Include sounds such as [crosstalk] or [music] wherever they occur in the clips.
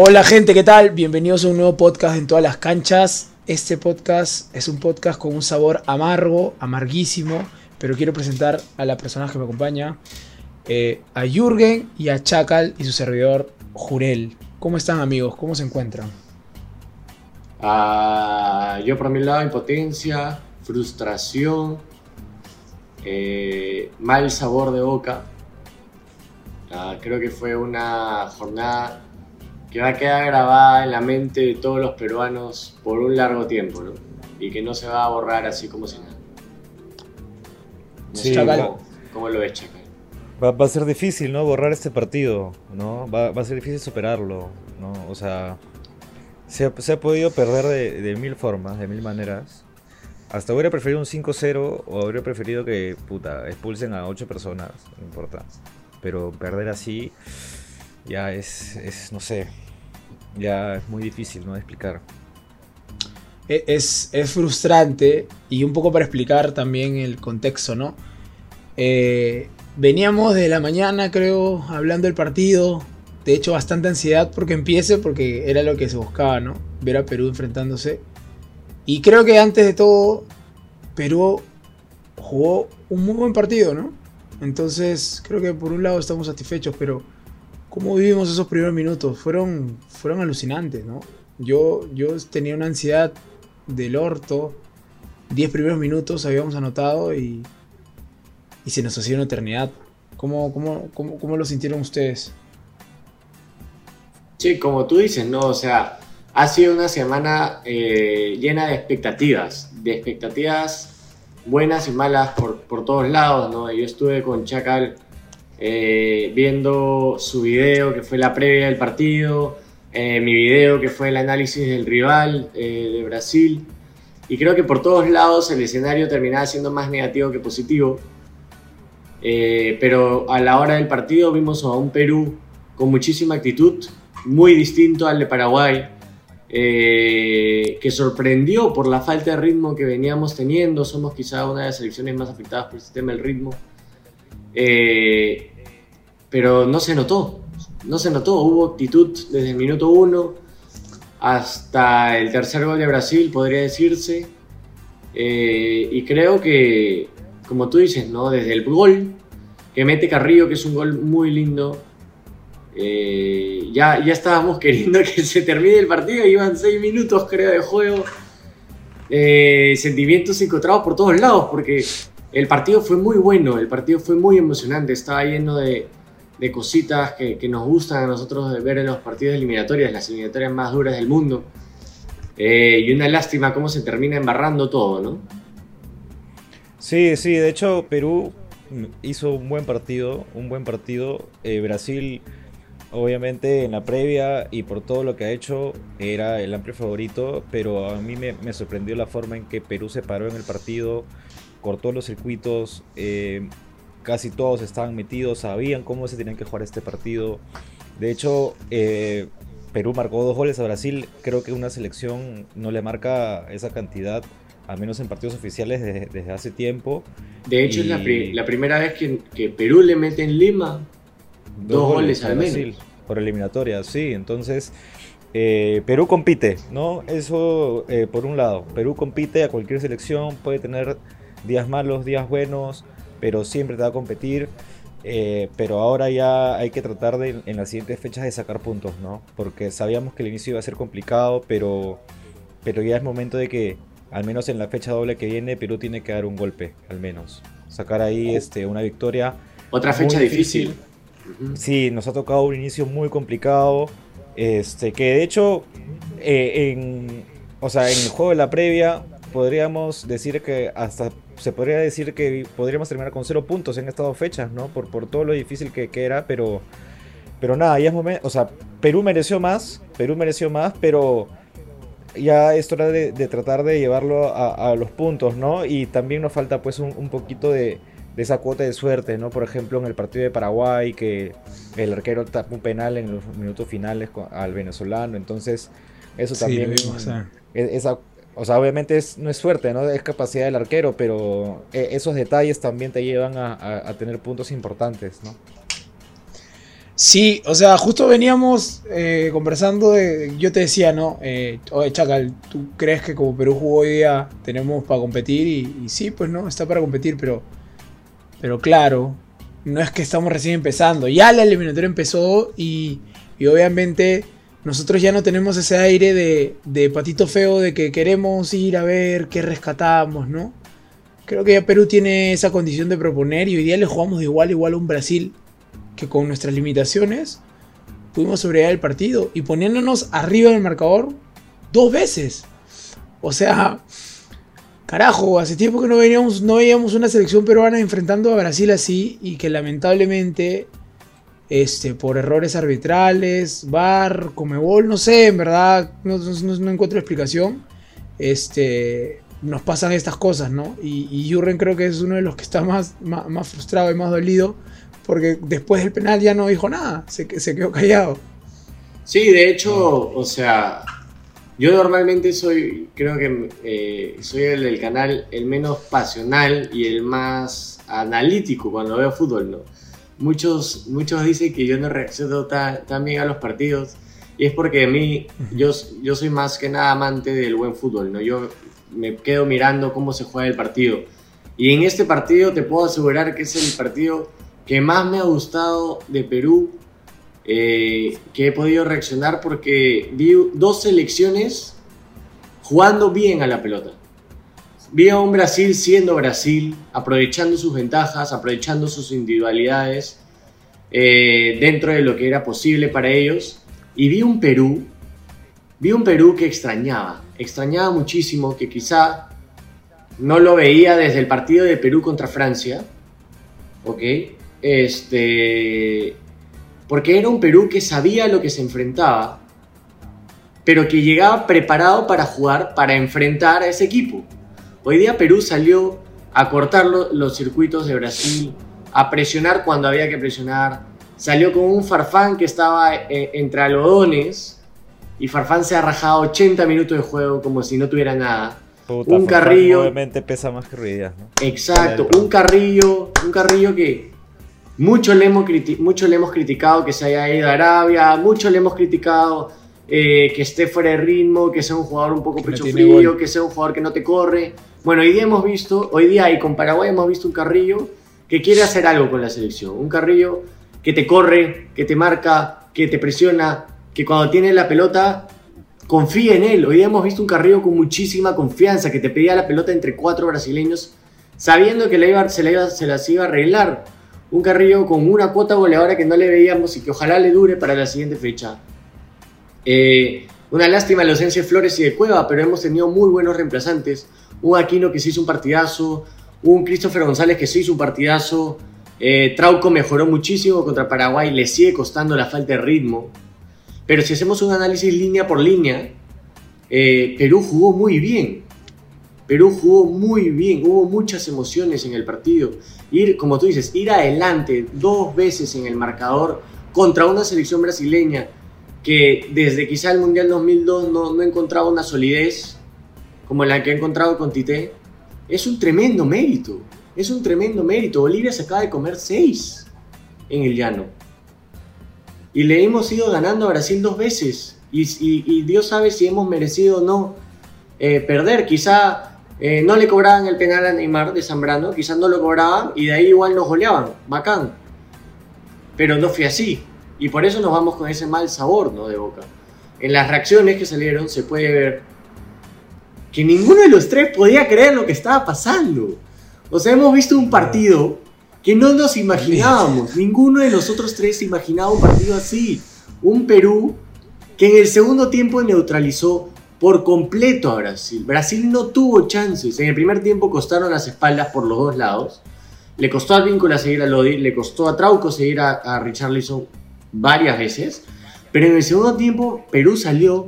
Hola gente, ¿qué tal? Bienvenidos a un nuevo podcast en todas las canchas. Este podcast es un podcast con un sabor amargo, amarguísimo, pero quiero presentar a la persona que me acompaña, eh, a Jürgen y a Chacal y su servidor Jurel. ¿Cómo están amigos? ¿Cómo se encuentran? Ah, yo por mi lado, impotencia, frustración, eh, mal sabor de boca. Ah, creo que fue una jornada que va a quedar grabada en la mente de todos los peruanos por un largo tiempo, ¿no? Y que no se va a borrar así como si nada. Sí, ¿cómo, cómo lo ves, Chacal? Va, va a ser difícil, ¿no? Borrar este partido, ¿no? Va, va a ser difícil superarlo, ¿no? O sea, se ha, se ha podido perder de, de mil formas, de mil maneras. Hasta hubiera preferido un 5-0 o habría preferido que, puta, expulsen a 8 personas, no importa. Pero perder así ya es, es, no sé, ya es muy difícil, ¿no? De explicar. E- Es, es frustrante y un poco para explicar también el contexto, ¿no? Eh, veníamos de la mañana, creo, hablando del partido. De hecho, bastante ansiedad porque empiece, porque era lo que se buscaba, ¿no? Ver a Perú enfrentándose. Y creo que antes de todo, Perú jugó un muy buen partido, ¿no? Entonces, creo que por un lado estamos satisfechos, pero ¿cómo vivimos esos primeros minutos? Fueron, fueron alucinantes, ¿no? Yo, yo tenía una ansiedad del orto. 10 primeros minutos habíamos anotado y, y se nos hacía una eternidad. ¿Cómo, cómo, cómo, cómo lo sintieron ustedes? Sí, como tú dices, ¿no? O sea, ha sido una semana eh, llena de expectativas, de expectativas buenas y malas por, por todos lados, ¿no? Yo estuve con Chacal eh, viendo su video, que fue la previa del partido, eh, mi video, que fue el análisis del rival eh, de Brasil, y creo que por todos lados el escenario terminaba siendo más negativo que positivo. Eh, pero a la hora del partido vimos a un Perú con muchísima actitud, muy distinto al de Paraguay, eh, que sorprendió por la falta de ritmo que veníamos teniendo. Somos quizá una de las selecciones más afectadas por el sistema del ritmo. Eh, pero no se notó, no se notó. Hubo actitud desde el minuto uno hasta el tercer gol de Brasil, podría decirse. Eh, y creo que, como tú dices, ¿no? desde el gol que mete Carrillo, que es un gol muy lindo, eh, ya, ya estábamos [laughs] queriendo que se termine el partido, iban seis minutos creo de juego. Sentimientos encontrados por todos lados, porque el partido fue muy bueno, el partido fue muy emocionante, estaba lleno de, de cositas que, nos gustan a nosotros ver en los partidos eliminatorios, las eliminatorias más duras del mundo. Eh, y una lástima cómo se termina embarrando todo, ¿no? Sí, sí, de hecho Perú hizo un buen partido, un buen partido. Eh, Brasil, obviamente en la previa y por todo lo que ha hecho, era el amplio favorito, pero a mí me, me sorprendió la forma en que Perú se paró en el partido, cortó los circuitos, eh, casi todos estaban metidos, sabían cómo se tenían que jugar este partido. De hecho, eh, Perú marcó dos goles a Brasil, creo que una selección no le marca esa cantidad, al menos en partidos oficiales desde, desde hace tiempo. De hecho, Y- es la, pri- la primera vez que, que Perú le mete en Lima dos, goles al Brasil menos. por eliminatoria, sí. Entonces, eh, Perú compite, ¿no? Eso eh, por un lado. Perú compite a cualquier selección, puede tener días malos, días buenos, pero siempre te va a competir. Eh, pero ahora ya hay que tratar de en las siguientes fechas de sacar puntos, ¿no? Porque sabíamos que el inicio iba a ser complicado, pero, pero ya es momento de que, al menos en la fecha doble que viene, Perú tiene que dar un golpe, al menos. Sacar ahí este, una victoria. Otra fecha difícil. Sí, nos ha tocado un inicio muy complicado. Este, que de hecho, eh, en, o sea, en el juego de la previa, podríamos decir que hasta se podría decir que podríamos terminar con cero puntos en estas dos fechas, ¿no? Por, por todo lo difícil que, que era, pero, pero nada, ya es momento. O sea, Perú mereció más, Perú mereció más, pero ya es hora de, de tratar de llevarlo a, a los puntos, ¿no? Y también nos falta, pues, un, un poquito de, de esa cuota de suerte, ¿no? Por ejemplo, en el partido de Paraguay, que el arquero tapó un penal en los minutos finales con- al venezolano, entonces eso Sí, también... lo vimos, ah. esa, o sea, obviamente es, no es suerte, ¿no? Es capacidad del arquero, pero eh, esos detalles también te llevan a, tener puntos importantes, ¿no? Sí, o sea, justo veníamos eh, conversando, de, yo te decía, ¿no? Eh, oye, Chacal, ¿tú crees que como Perú jugó hoy día tenemos para competir? Y, sí, pues no, está para competir, pero, pero claro, no es que estamos recién empezando, ya la eliminatoria empezó y, y obviamente nosotros ya no tenemos ese aire de, patito feo de que queremos ir a ver qué rescatamos, ¿no? Creo que ya Perú tiene esa condición de proponer y hoy día le jugamos de igual a igual a un Brasil que con nuestras limitaciones pudimos sobrevivir el partido y poniéndonos arriba del marcador dos veces. O sea, carajo, hace tiempo que no veíamos, no veíamos una selección peruana enfrentando a Brasil así y que lamentablemente este, por errores arbitrales, VAR, Comebol, no sé, en verdad no, encuentro explicación. Este, nos pasan estas cosas, ¿no? Y, y Jurren creo que es uno de los que está más, más frustrado y más dolido porque después del penal ya no dijo nada, se, quedó callado. Sí, de hecho, o sea, yo normalmente soy, creo que eh, soy el canal el menos pasional y el más analítico cuando veo fútbol, ¿no? Muchos, muchos dicen que yo no reacciono tan, bien a los partidos y es porque a mí, yo, yo soy más que nada amante del buen fútbol, ¿no? Yo me quedo mirando cómo se juega el partido. Y en este partido te puedo asegurar que es el partido que más me ha gustado de Perú, eh, que he podido reaccionar porque vi dos selecciones jugando bien a la pelota. Vi a un Brasil siendo Brasil, aprovechando sus ventajas, aprovechando sus individualidades eh, dentro de lo que era posible para ellos. Y vi un Perú, vi un Perú que extrañaba, extrañaba muchísimo, que quizá no lo veía desde el partido de Perú contra Francia, ¿ok? Este, porque era un Perú que sabía lo que se enfrentaba, pero que llegaba preparado para jugar, para enfrentar a ese equipo. Hoy día Perú salió a cortar los circuitos de Brasil, a presionar cuando había que presionar. Salió con un Farfán que estaba eh, entre algodones y Farfán se ha rajado 80 minutos de juego como si no tuviera nada. un Carrillo. Obviamente pesa más que Ruidías, ¿no? Exacto, un Carrillo, un Carrillo que mucho le, hemos mucho le hemos criticado que se haya ido a Arabia, mucho le hemos criticado eh, que esté fuera de ritmo, que sea un jugador un poco pecho frío, que sea un jugador que no te corre. Bueno, hoy día hemos visto, hoy día y con Paraguay hemos visto un Carrillo que quiere hacer algo con la selección. Un Carrillo que te corre, que te marca, que te presiona, que cuando tiene la pelota confía en él. Hoy día hemos visto un Carrillo con muchísima confianza, que te pedía la pelota entre cuatro brasileños, sabiendo que se, la se las iba a arreglar un Carrillo con una cuota goleadora que no le veíamos y que ojalá le dure para la siguiente fecha. Eh, una lástima la ausencia de Flores y de Cueva, pero hemos tenido muy buenos reemplazantes. Un Aquino que se hizo un partidazo, un Christopher González que se hizo un partidazo. Eh, Trauco mejoró muchísimo contra Paraguay, le sigue costando la falta de ritmo. Pero si hacemos un análisis línea por línea, eh, Perú jugó muy bien. Perú jugó muy bien, hubo muchas emociones en el partido. Ir, como tú dices, ir adelante dos veces en el marcador contra una selección brasileña que desde quizá el Mundial 2002 no, no encontraba una solidez como la que ha encontrado con Tite, es un tremendo mérito. Es un tremendo mérito. Bolivia se acaba de comer seis en el llano. Y le hemos ido ganando a Brasil dos veces. Y, Dios sabe si hemos merecido o no eh, perder. Quizá eh, no le cobraban el penal a Neymar de Zambrano, quizás no lo cobraban y de ahí igual nos goleaban, bacán. Pero no fue así. Y por eso nos vamos con ese mal sabor ¿no? de boca. En las reacciones que salieron se puede ver que ninguno de los tres podía creer lo que estaba pasando. O sea, hemos visto un partido que no nos imaginábamos. Ninguno de los otros tres imaginaba un partido así. Un Perú que en el segundo tiempo neutralizó por completo a Brasil. Brasil no tuvo chances. En el primer tiempo costaron las espaldas por los dos lados. Le costó a Víncula seguir a Lodi, le costó a Trauco seguir a, a Richarlison varias veces. Pero en el segundo tiempo Perú salió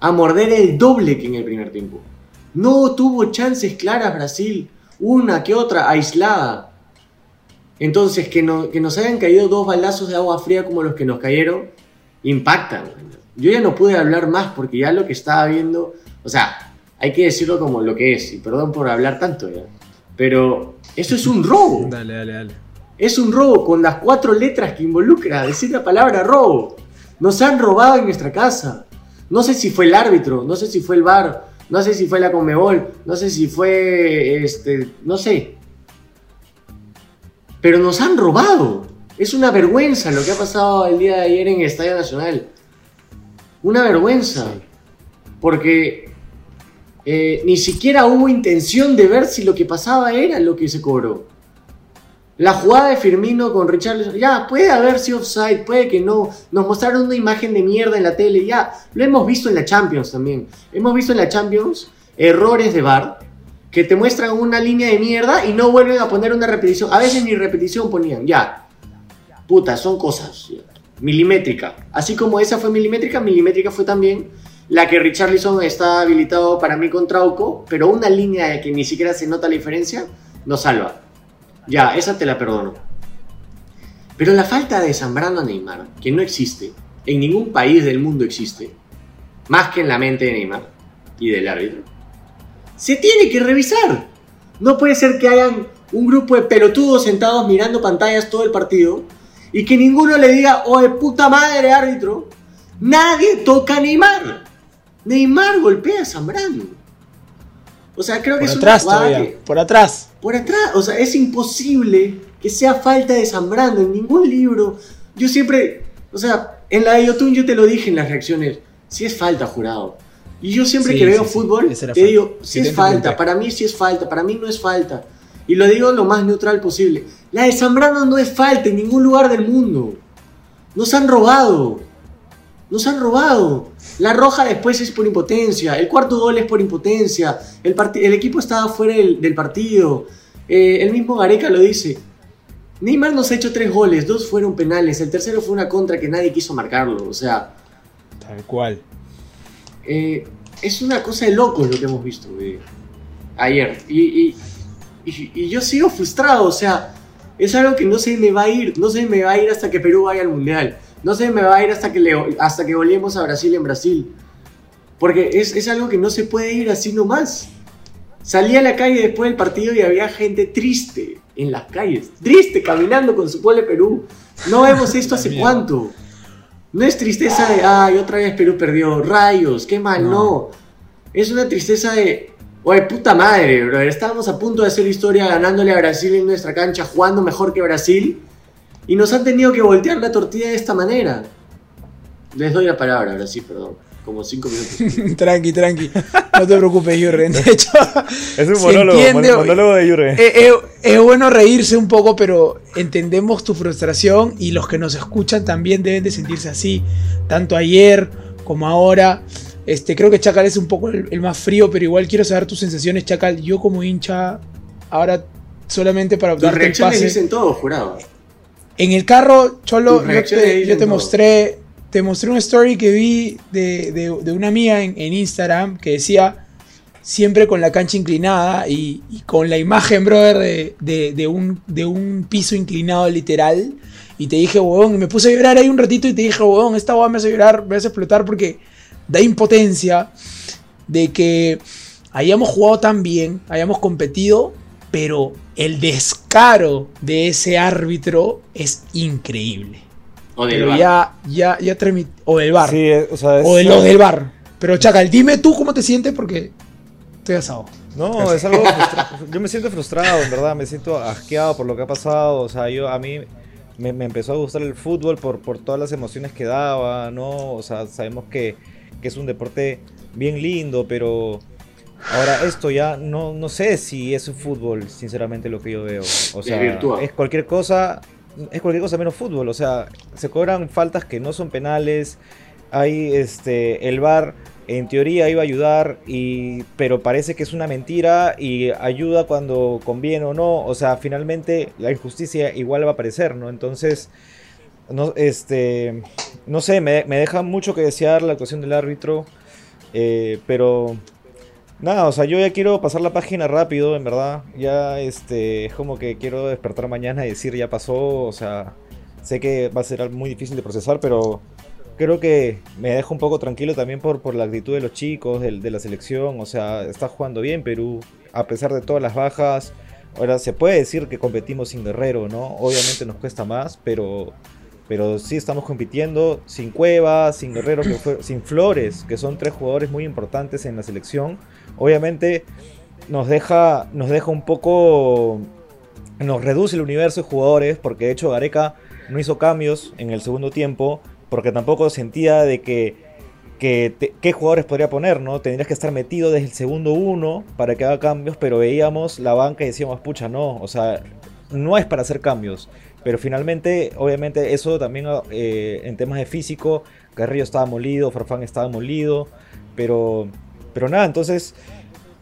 a morder el doble que en el primer tiempo. No tuvo chances claras Brasil, una que otra aislada. Entonces, que, no, que nos hayan caído dos balazos de agua fría como los que nos cayeron, impactan yo ya no pude hablar más porque ya lo que estaba viendo, o sea, hay que decirlo como lo que es, y perdón por hablar tanto ya, pero eso es un robo. [laughs] Dale, dale, dale. Es un robo con las cuatro letras que involucra decir la palabra robo. Nos han robado en nuestra casa. No sé si fue el árbitro, no sé si fue el bar, no sé si fue la Conmebol, no sé si fue este, no sé. Pero nos han robado. Es una vergüenza lo que ha pasado el día de ayer en el Estadio Nacional. Una vergüenza. Porque eh, ni siquiera hubo intención de ver si lo que pasaba era lo que se cobró. La jugada de Firmino con Richard, ya, puede haber sido offside, puede que no. Nos mostraron una imagen de mierda en la tele, ya. Lo hemos visto en la Champions también. Hemos visto en la Champions errores de VAR que te muestran una línea de mierda y no vuelven a poner una repetición. A veces ni repetición ponían, ya. Puta, son cosas. Milimétrica. Así como esa fue milimétrica, milimétrica fue también la que Richarlison está habilitado para mí con Trauco, pero una línea que ni siquiera se nota la diferencia, nos salva. Ya, esa te la perdono. Pero la falta de Zambrano a Neymar, que no existe, en ningún país del mundo existe, más que en la mente de Neymar y del árbitro, se tiene que revisar. No puede ser que hayan un grupo de pelotudos sentados mirando pantallas todo el partido y que ninguno le diga, oye, puta madre, árbitro, nadie toca a Neymar. Neymar golpea a Zambrano. O sea, creo que por es atrás una todavía, que- por atrás. por atrás. O sea, es imposible que sea falta de Zambrano en ningún libro. Yo siempre, o sea, en la de Yotun yo te lo dije en las reacciones, si es falta, jurado. Y yo siempre Sí, que veo sí, sí, fútbol, era te digo, si Sí, es falta, para mí sí es falta, para mí no es falta. Y lo digo lo más neutral posible. La de Zambrano no es falta en ningún lugar del mundo. Nos han robado. Nos han robado. La roja después es por impotencia. El cuarto gol es por impotencia. El, equipo estaba fuera del, del partido. Eh, el mismo Gareca lo dice. Neymar nos ha hecho tres goles. Dos fueron penales. El tercero fue una contra que nadie quiso marcarlo. O sea, Tal cual. eh, es una cosa de locos lo que hemos visto eh, ayer. Y, y- y- y yo sigo frustrado, o sea, es algo que no se me va a ir, no se me va a ir hasta que Perú vaya al Mundial. No se me va a ir hasta que, le, hasta que goleemos a Brasil en Brasil. Porque es, es algo que no se puede ir así nomás. Salí a la calle después del partido y había gente triste en las calles. Triste, caminando con su pueblo de Perú. No vemos esto hace [laughs] cuánto. No es tristeza de, ay, otra vez Perú perdió, rayos, qué mal, no. No. Es una tristeza de, oye, puta madre, brother, estábamos a punto de hacer historia ganándole a Brasil en nuestra cancha, jugando mejor que Brasil, y nos han tenido que voltear la tortilla de esta manera. Les doy la palabra, Brasil, perdón, como cinco minutos. [laughs] tranqui, tranqui. No te preocupes, Jurgen. De hecho, Es un monólogo, entiende- mon- monólogo de Jurgen. Eh, eh, es bueno reírse un poco, pero entendemos tu frustración y los que nos escuchan también deben de sentirse así, tanto ayer como ahora. Este, creo que Chacal es un poco el, el más frío, pero igual quiero saber tus sensaciones, Chacal. Yo como hincha, ahora solamente para darte el reacciones pase. dicen todo, jurado. En el carro, Cholo, yo te, yo mostré, te mostré una story que vi de, de- de una mía en, en Instagram que decía siempre con la cancha inclinada y, y con la imagen, brother, de, de- un, de un piso inclinado literal. Y te dije, huevón, y me puse a llorar ahí un ratito y te dije, huevón, esta huevón me hace llorar, me hace explotar porque da impotencia de que hayamos jugado tan bien, hayamos competido, pero el descaro de ese árbitro es increíble. O del Pero VAR. ya, ya, ya O del bar. Sí, o sea, es- o de los del bar. Pero Chacal, dime tú cómo te sientes porque estoy asado. No, es algo Yo me siento frustrado, en verdad, me siento asqueado por lo que ha pasado. O sea, yo a mí me, me empezó a gustar el fútbol por, por todas las emociones que daba, ¿no? O sea, sabemos que, que es un deporte bien lindo, pero ahora esto ya no, no sé si es un fútbol, sinceramente, lo que yo veo. O sea, es cualquier cosa, es cualquier cosa menos fútbol. O sea, se cobran faltas que no son penales. Hay este el VAR en teoría iba a ayudar y pero parece que es una mentira y ayuda cuando conviene o no, o sea, finalmente la injusticia igual va a aparecer, ¿no? Entonces no este no sé, me, me deja mucho que desear la actuación del árbitro, eh, pero nada, o sea, yo ya quiero pasar la página rápido, en verdad. Ya este es como que quiero despertar mañana y decir ya pasó, o sea, sé que va a ser muy difícil de procesar, pero creo que me deja un poco tranquilo también por, por la actitud de los chicos, del- de, la selección. O sea, está jugando bien Perú, a pesar de todas las bajas. Ahora se puede decir que competimos sin Guerrero, ¿no? Obviamente nos cuesta más, pero, pero sí estamos compitiendo sin Cueva, sin Guerrero, sin Flores, que son tres jugadores muy importantes en la selección. Obviamente nos deja, nos deja un poco, nos reduce el universo de jugadores, porque de hecho Gareca no hizo cambios en el segundo tiempo, porque tampoco sentía de que qué jugadores podría poner, ¿no? Tendrías que estar metido desde el segundo uno para que haga cambios, pero veíamos la banca y decíamos, pucha, no, o sea, no es para hacer cambios. Pero finalmente, obviamente, eso también eh, en temas de físico, Carrillo estaba molido, Farfán estaba molido, pero, pero nada, entonces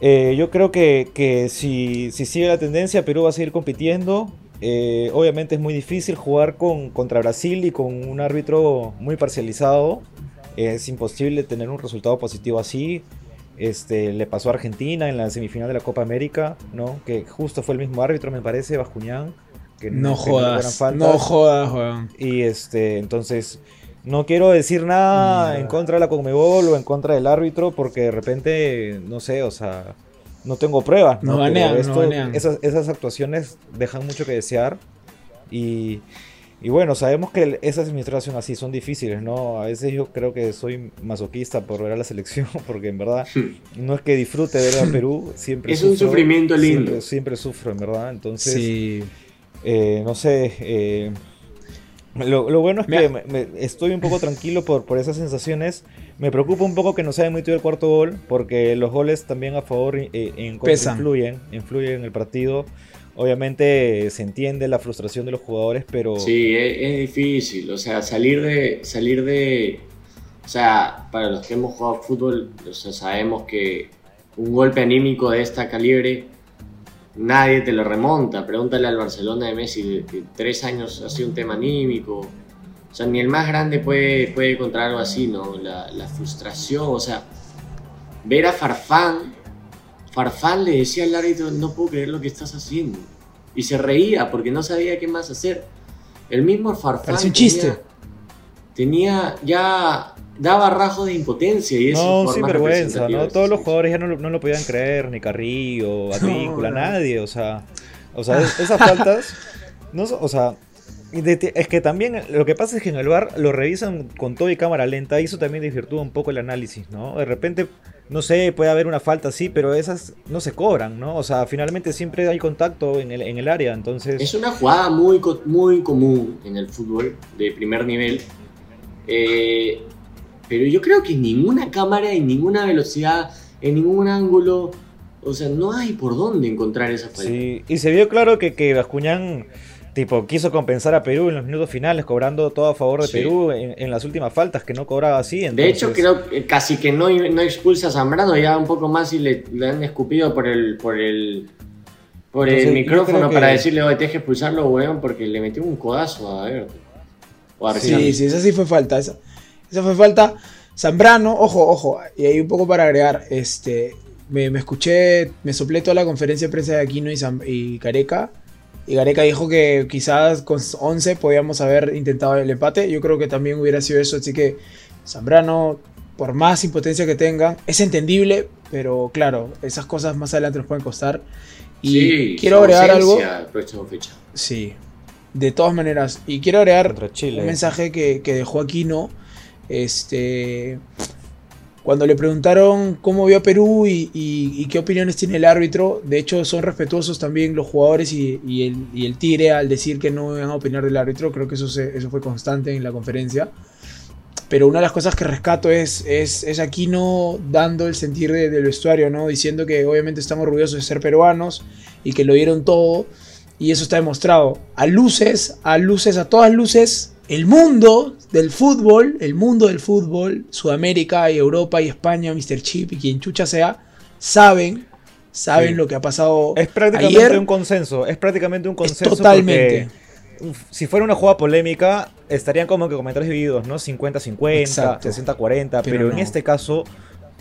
eh, yo creo que, que si, si, sigue la tendencia, Perú va a seguir compitiendo. Eh, obviamente es muy difícil jugar con, contra Brasil y con un árbitro muy parcializado. Es imposible tener un resultado positivo así. Este, le pasó a Argentina en la semifinal de la Copa América, ¿no? Que justo fue el mismo árbitro, me parece, Bascuñán. Que no, jodas, no jodas, Y este, entonces, no quiero decir nada en contra de la Conmebol o en contra del árbitro, porque de repente, no sé, o sea, no tengo pruebas. No, Esas, esas actuaciones dejan mucho que desear. Y, y bueno, sabemos que esas administraciones así son difíciles, ¿no? A veces yo creo que soy masoquista por ver a la selección, [laughs] porque en verdad no es que disfrute ver a Perú, siempre Es un sufrimiento lindo. Siempre, sufro, en verdad. Entonces, eh, no sé. Eh, lo, bueno es que estoy un poco tranquilo por, por esas sensaciones. Me preocupa un poco que no se haya metido el cuarto gol, porque los goles también a favor eh, en influyen, influyen en el partido. Obviamente se entiende la frustración de los jugadores, pero... Sí, es, difícil, o sea, salir de, salir de... O sea, para los que hemos jugado fútbol, o sea, sabemos que un golpe anímico de esta calibre nadie te lo remonta. Pregúntale al Barcelona de Messi, que tres años ha sido un tema anímico. O sea, ni el más grande puede, puede encontrar algo así, ¿no? La, la frustración, o sea, ver a Farfán Farfán le decía al árbitro, no puedo creer lo que estás haciendo. Y se reía porque no sabía qué más hacer. El mismo Farfán un chiste. Tenía, ya daba rasgos de impotencia y eso No, sin vergüenza, ¿no? Todos los jugadores ya no, lo podían creer, ni Carrillo, [laughs] Advíncula, nadie, o sea, o sea, esas faltas, no, o sea, es que también lo que pasa es que en el bar lo revisan con todo y cámara lenta y eso también desvirtúa un poco el análisis, ¿no? De repente no sé, puede haber una falta, sí, pero esas no se cobran, ¿no? O sea, finalmente siempre hay contacto en el, en el área, entonces... Es una jugada muy, muy común en el fútbol de primer nivel, eh, pero yo creo que en ninguna cámara, en ninguna velocidad, en ningún ángulo, o sea, no hay por dónde encontrar esa falta. Sí, y se vio claro que, que Bascuñán Tipo, quiso compensar a Perú en los minutos finales, cobrando todo a favor de Perú en, las últimas faltas que no cobraba así. De hecho, creo que casi que no, no expulsa a Zambrano, ya un poco más y le, han escupido por el, por el, por el micrófono para decirle, oye, deje expulsarlo, weón, porque le metió un codazo a ver. sí, sí, esa sí fue falta. Esa, esa fue falta. Zambrano, ojo, ojo, y hay un poco para agregar, este, me, escuché, me soplé toda la conferencia de prensa de Aquino y, y Careca y Gareca dijo que quizás con 11 podíamos haber intentado el empate. Yo creo que también hubiera sido eso. Así que Zambrano, por más impotencia que tenga, es entendible, pero claro, esas cosas más adelante nos pueden costar. Y quiero agregar algo. Sí, de todas maneras. Y quiero agregar un mensaje que, que dejó Aquino. Este cuando le preguntaron cómo vio a Perú y, qué opiniones tiene el árbitro, de hecho son respetuosos también los jugadores y, el, Tigre al decir que no iban a opinar del árbitro, creo que eso, fue constante en la conferencia. Pero una de las cosas que rescato es, es, es Aquino dando el sentir del vestuario, ¿no? diciendo que obviamente estamos orgullosos de ser peruanos y que lo dieron todo. Y eso está demostrado. A luces, a luces, a todas luces, el mundo del fútbol, el mundo del fútbol, Sudamérica y Europa y España, Mr. Chip y quien chucha sea, saben, saben lo que ha pasado. Es prácticamente un consenso, es prácticamente un consenso. totalmente. si fuera una jugada polémica, estarían como que comentarios divididos, ¿no? 50-50, 60-40, pero, en este caso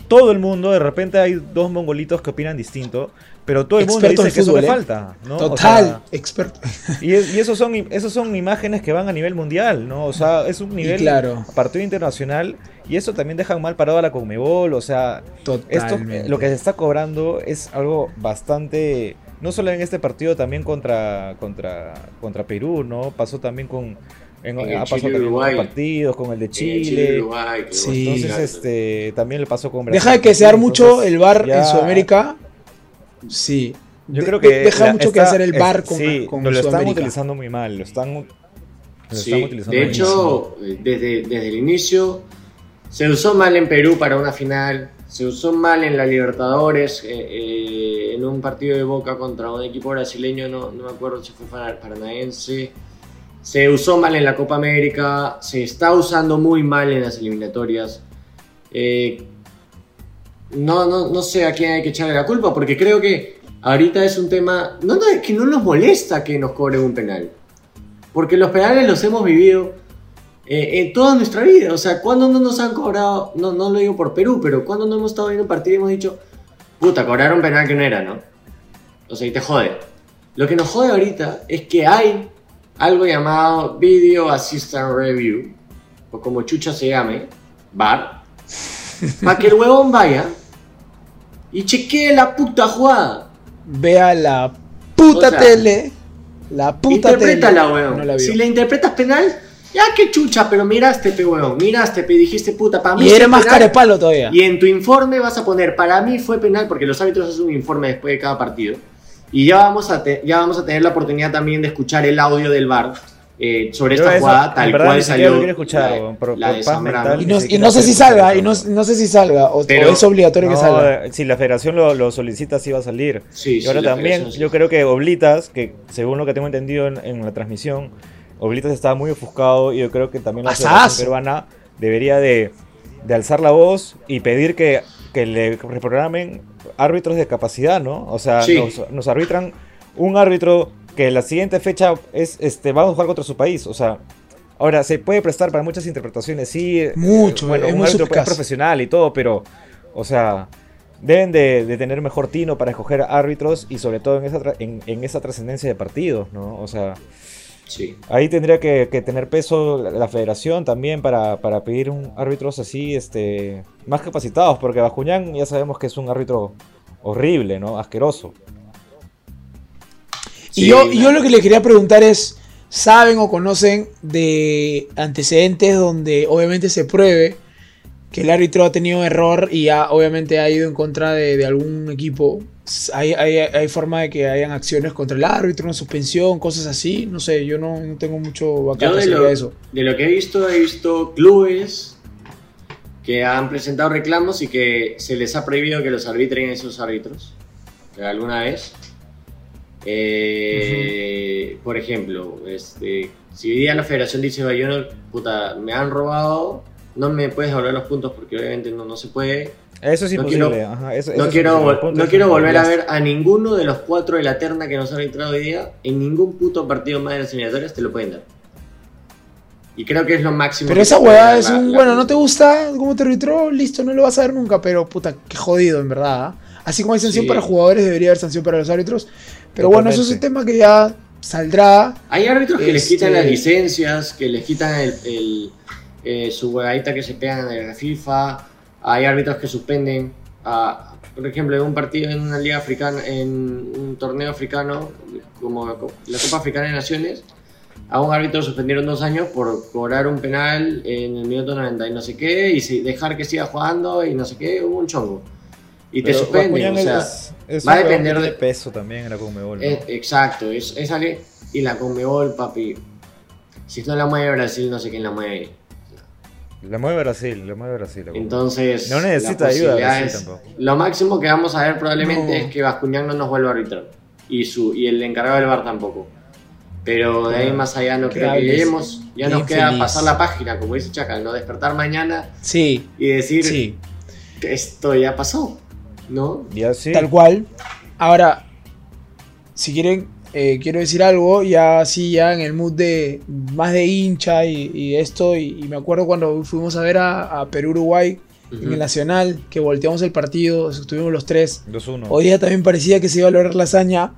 todo el mundo, de repente hay dos mongolitos que opinan distinto, pero todo el mundo dice que eso le ¿eh? falta. ¿no? Total, experto. [laughs] Y, y esos, son, esos son imágenes que van a nivel mundial, ¿no? O sea, es un nivel claro. partido internacional y eso también deja mal parado a la Conmebol, o sea, esto, lo que se está cobrando es algo bastante no solo en este partido, también contra, contra, contra Perú, ¿no? Pasó también con... En, ha pasado Chile, también en otros Uruguay. partidos, con el de Chile. Uruguay, que Sí. Entonces, este, también le pasó con Brasil. Deja de que mucho el bar ya- en Sudamérica. Sí. Yo De- creo que deja la- mucho que está- hacer el bar con, sí, con no, lo están utilizando muy mal, lo están, lo Sí, están utilizando de hecho, eh, desde, desde el inicio se usó mal en Perú para una final, se usó mal en la Libertadores, eh, eh, en un partido de Boca contra un equipo brasileño, no, no me acuerdo si fue para- paranaense. Se usó mal en la Copa América, se está usando muy mal en las eliminatorias. Eh, no, no, no sé a quién hay que echarle la culpa, porque creo que ahorita es un tema no, no, que no nos molesta que nos cobren un penal. Porque los penales los hemos vivido eh, en toda nuestra vida. O sea, cuando no nos han cobrado, no, no lo digo por Perú, pero cuando no hemos estado viendo un partido y hemos dicho, puta, cobraron penal que no era, ¿no? O sea, y te jode. Lo que nos jode ahorita es que hay algo llamado Video Assistant Review, o como chucha se llame, VAR, [laughs] para que el huevón vaya y chequee la puta jugada. Vea la puta O sea, tele. La puta Interprétala, tele. weón. No la vio. si la interpretas penal, ya que chucha, pero miraste, pe, weón. Miraste, pe, dijiste puta, para mí y es más penal. carepalo todavía. Y en tu informe vas a poner, para mí fue penal, porque los árbitros hacen un informe después de cada partido. Y ya vamos a, te- ya vamos a tener la oportunidad también de escuchar el audio del VAR eh, sobre esta eso, jugada, tal verdad, cual salió. lo quiero escuchar, la, por- la por paz mental. Y no, y sé si salga, y no, no sé si salga, o, Pero- o es obligatorio que salga. eh, si la federación lo, lo solicita, sí va a salir. Sí, y ahora también, yo creo que Oblitas, que según lo que tengo entendido en, en la transmisión, Oblitas estaba muy ofuscado y yo creo que también la federación peruana debería de, de alzar la voz y pedir que, que le reprogramen árbitros de capacidad, ¿no? O sea, Sí. nos, nos arbitran un árbitro que la siguiente fecha es, este, vamos a jugar contra su país, o sea... Ahora, se puede prestar para muchas interpretaciones, sí. eh, Mucho, bueno, es un muy árbitro es profesional y todo, pero, o sea, deben de, de tener mejor tino para escoger árbitros y sobre todo en esa, en, en esa trascendencia de partidos, ¿no? O sea, Sí. ahí tendría que, que tener peso la, la federación también para, para pedir un árbitros así, este, más capacitados, porque Bascuñán ya sabemos que es un árbitro horrible, ¿no? Asqueroso. Y Sí, yo, y yo claro. lo que le quería preguntar es, ¿saben o conocen de antecedentes donde obviamente se pruebe que el árbitro ha tenido error y ha, obviamente ha ido en contra de, de algún equipo? ¿Hay, hay, hay forma de que hayan acciones contra el árbitro, una suspensión, cosas así? No sé, yo no, no tengo mucho lo, de eso. de lo que he visto, he visto clubes que han presentado reclamos y que se les ha prohibido que los arbitren esos árbitros alguna vez. Eh, Por ejemplo, este, si hoy día la federación dice, "Oye, yo no, puta, me han robado, no me puedes devolver los puntos porque obviamente no, no se puede. Eso es No quiero- ajá, eso- eso No quiero, no quiero volver a ver a ninguno de los cuatro de la terna que nos han entrado hoy día en ningún puto partido más de las eliminatorias te lo pueden dar. Y creo que es lo máximo. Pero esa hueá es un, la- bueno, no te gusta cómo te arbitró, listo, no lo vas a ver nunca, pero puta, qué jodido en verdad. ¿ah? Así como hay sanción Sí. para jugadores, debería haber sanción para los árbitros. Pero bueno, eso es un tema que ya saldrá. Hay árbitros que les Este- quitan las licencias, que les quitan el, el, eh, su huevadita que se pegan en la FIFA. Hay árbitros que suspenden. a- por ejemplo, en un partido en una liga africana, en un torneo africano, como la Copa Africana de Naciones, a un árbitro suspendieron dos años por cobrar un penal en el minuto 90 y no sé qué, y si- dejar que siga jugando y no sé qué, hubo un chongo. Y te suspenden, o sea, es- es va a depender que de- tiene peso también en la Conmebol, ¿no? Eh, exacto, es, es ale- y la Conmebol, papi. Si no la mueve Brasil, no sé quién la mueve. La mueve Brasil, la mueve Brasil. la. Entonces, No necesita ayuda posibilidad Brasil es- tampoco. Lo máximo que vamos a ver probablemente No. es que Bascuñán no nos vuelva a arbitrar. Y, su, y el encargado del bar tampoco. Pero de ahí más allá no creo que lleguemos. Ya nos queda pasar la página, como dice Chacal, no despertar mañana Sí, y decir sí, que esto ya pasó. ¿No? Ya sí. tal cual. Ahora, si quieren, eh, quiero decir algo, ya así, ya en el mood de más de hincha y, y esto, y, y me acuerdo cuando fuimos a ver a, a Perú-Uruguay en el Nacional, que volteamos el partido, estuvimos los tres. 2-1. Hoy día también parecía que se iba a lograr la hazaña,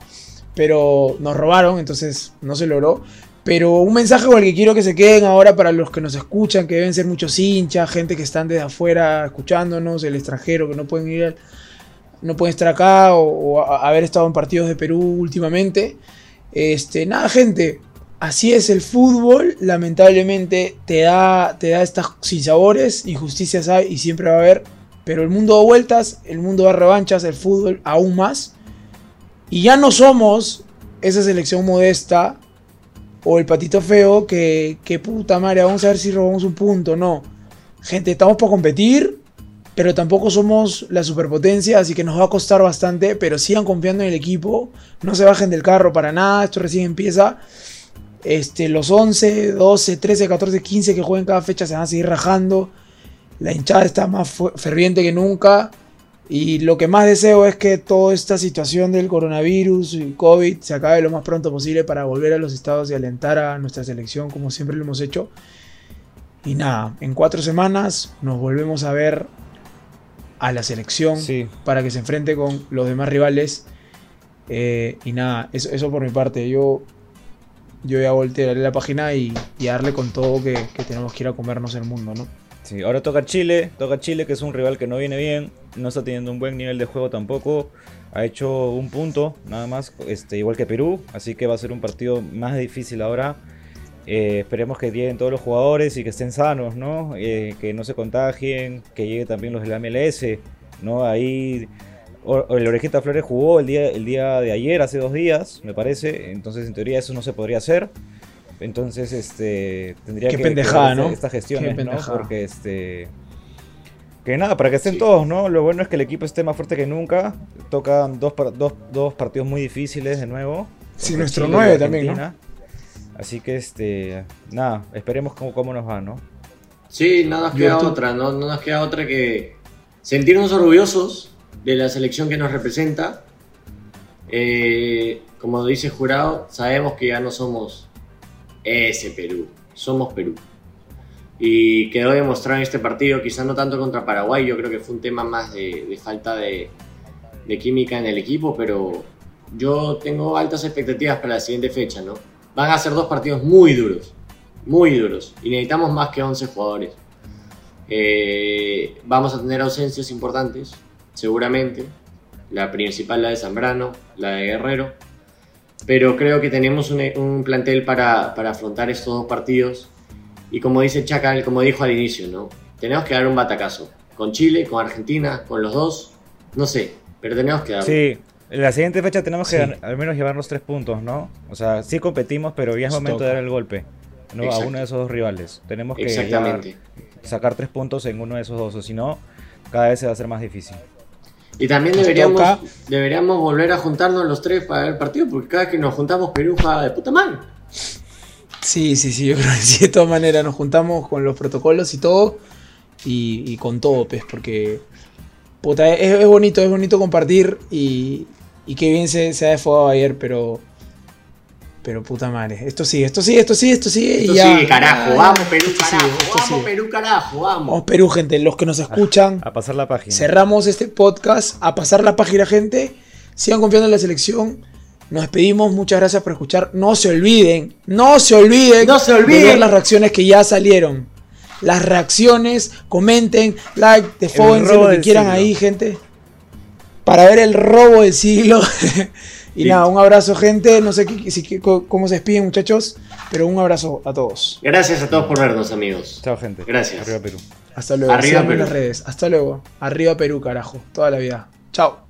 pero nos robaron, entonces no se logró. Pero un mensaje con el que quiero que se queden ahora para los que nos escuchan, que deben ser muchos hinchas, gente que están desde afuera escuchándonos, el extranjero, que no pueden ir al- no pueden estar acá o, haber estado en partidos de Perú últimamente. Este, nada, gente, así es el fútbol. Lamentablemente te da, te da estas sinsabores, injusticias hay y siempre va a haber. Pero el mundo da vueltas, el mundo da revanchas, el fútbol aún más. Y ya no somos esa selección modesta o el patito feo que, que puta madre, vamos a ver si robamos un punto. No. Gente, estamos para competir pero tampoco somos la superpotencia, así que nos va a costar bastante, pero sigan confiando en el equipo, no se bajen del carro para nada, esto recién empieza. Este, los 11, 12, 13, 14, 15 que jueguen cada fecha se van a seguir rajando. La hinchada está más ferviente que nunca. Y lo que más deseo es que toda esta situación del coronavirus y COVID se acabe lo más pronto posible para volver a los estados y alentar a nuestra selección como siempre lo hemos hecho. Y nada, en cuatro semanas nos volvemos a ver a la selección para que se enfrente con los demás rivales. Eh, y nada, eso, por mi parte. Yo, yo voy a voltear la página y, darle con todo que, tenemos que ir a comernos el mundo, ¿no? Sí, ahora toca Chile, toca Chile que es un rival que no viene bien, no está teniendo un buen nivel de juego tampoco, ha hecho un punto nada más, este, igual que Perú, así que va a ser un partido más difícil ahora. Eh, esperemos que lleguen todos los jugadores y que estén sanos, ¿no? Eh, que no se contagien, que lleguen también los de la MLS, ¿no? Ahí el Orejita Flores jugó el día, el día de ayer, hace dos días, me parece. Entonces, en teoría, eso no se podría hacer. Entonces, este. Tendría Qué que. pendejada, ¿no? Estas gestiones, ¿no? Porque, este. Que nada, para que estén todos, ¿no? Lo bueno es que el equipo esté más fuerte que nunca. Tocan dos, dos, dos partidos muy difíciles de nuevo. Sí, nuestro 9 también, ¿no? Así que, este, nada, esperemos cómo, cómo nos va, ¿no? Sí, nada nos queda otra, ¿no? no nos queda otra que sentirnos orgullosos de la selección que nos representa. Eh, como dice Jurado, sabemos que ya no somos ese Perú, somos Perú. Y quedó demostrado en este partido, quizás no tanto contra Paraguay, yo creo que fue un tema más de, falta de, de, química en el equipo, pero yo tengo altas expectativas para la siguiente fecha, ¿no? Van a ser dos partidos muy duros, muy duros. Y necesitamos más que 11 jugadores. Eh, vamos a tener ausencias importantes, seguramente. La principal, la de Zambrano, la de Guerrero. Pero creo que tenemos un, plantel para, afrontar estos dos partidos. Y como dice Chacal, como dijo al inicio, ¿no? Tenemos que dar un batacazo. Con Chile, con Argentina, con los dos. No sé, pero tenemos que dar. Sí, en la siguiente fecha tenemos que al menos llevarnos tres puntos, ¿no? O sea, sí competimos, pero ya es momento de dar el golpe ¿no? a uno de esos dos rivales. Tenemos que sacar tres puntos en uno de esos dos, o si no, cada vez se va a hacer más difícil. Y también deberíamos, deberíamos volver a juntarnos los tres para el partido, porque cada vez que nos juntamos Perú de puta madre. Sí, sí, sí, yo [laughs] creo que sí, de todas maneras nos juntamos con los protocolos y todo, y, con todo, pues, porque puta, es, bonito, es bonito compartir y, y qué bien se, se ha desfogado ayer, pero. Pero puta madre. Esto sí, esto sí, esto sí, esto sí. Esto sí, carajo. Vamos, Perú, carajo. vamos, Perú, carajo. Vamos. Vamos, Perú, gente. Los que nos escuchan. A, pasar la página. Cerramos este podcast. A pasar la página, gente. Sigan confiando en la selección. Nos despedimos. Muchas gracias por escuchar. No se olviden. No se olviden. No se olviden. De ver las reacciones que ya salieron. Las reacciones. Comenten. Like. Defóense lo que quieran ahí, gente para ver el robo del siglo. [laughs] y nada, un abrazo gente, no sé cómo se despiden muchachos, pero un abrazo a todos. Gracias a todos por vernos amigos. Chao gente. Gracias. Arriba Perú. Hasta luego. Arriba Perú. las redes. Hasta luego. Arriba Perú, carajo. Toda la vida. Chao.